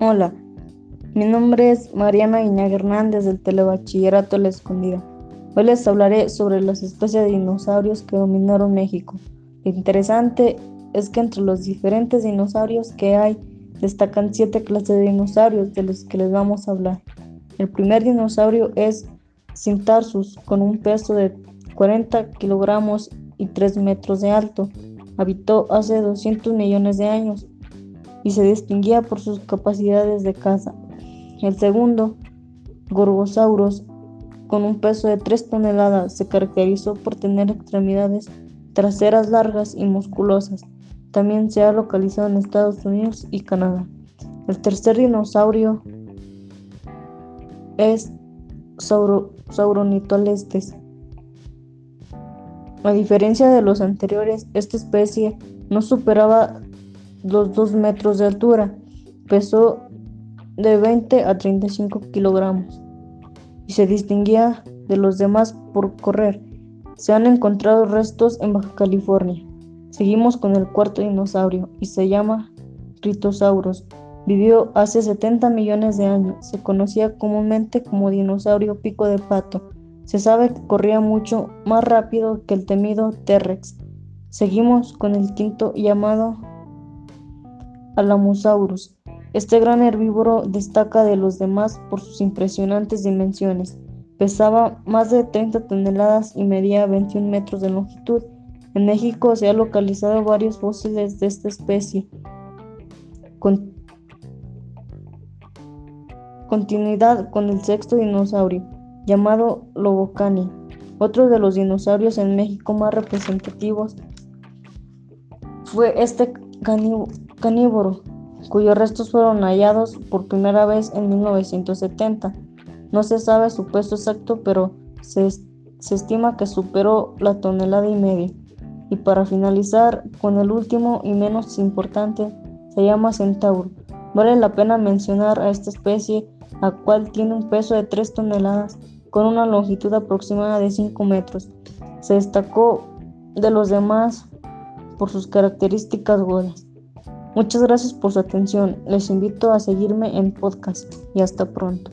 Hola, mi nombre es Mariana Iñaga Hernández del Telebachillerato La Escondida. Hoy les hablaré sobre las especies de dinosaurios que dominaron México. Lo interesante es que entre los diferentes dinosaurios que hay destacan siete clases de dinosaurios de los que les vamos a hablar. El primer dinosaurio es Cintarsus con un peso de 40 kilogramos y 3 metros de alto. Habitó hace 200 millones de años y se distinguía por sus capacidades de caza. El segundo, Gorgosaurus, con un peso de 3 toneladas, se caracterizó por tener extremidades traseras largas y musculosas. También se ha localizado en Estados Unidos y Canadá. El tercer dinosaurio es Sauro, Sauronitolestes. A diferencia de los anteriores, esta especie no superaba los 2 metros de altura, pesó de 20 a 35 kilogramos y se distinguía de los demás por correr. Se han encontrado restos en Baja California. Seguimos con el cuarto dinosaurio y se llama Ritosaurus. Vivió hace 70 millones de años. Se conocía comúnmente como dinosaurio pico de pato. Se sabe que corría mucho más rápido que el temido T-Rex. Seguimos con el quinto llamado Alamosaurus. Este gran herbívoro destaca de los demás por sus impresionantes dimensiones. Pesaba más de 30 toneladas y medía 21 metros de longitud. En México se han localizado varios fósiles de esta especie. Con continuidad con el sexto dinosaurio, llamado Lobocani, otro de los dinosaurios en México más representativos fue este caníboro, cuyos restos fueron hallados por primera vez en 1970. No se sabe su peso exacto, pero se, se estima que superó la tonelada y media. Y para finalizar con el último y menos importante, se llama centauro. Vale la pena mencionar a esta especie la cual tiene un peso de 3 toneladas con una longitud aproximada de 5 metros. Se destacó de los demás por sus características gordas. Muchas gracias por su atención. Les invito a seguirme en podcast y hasta pronto.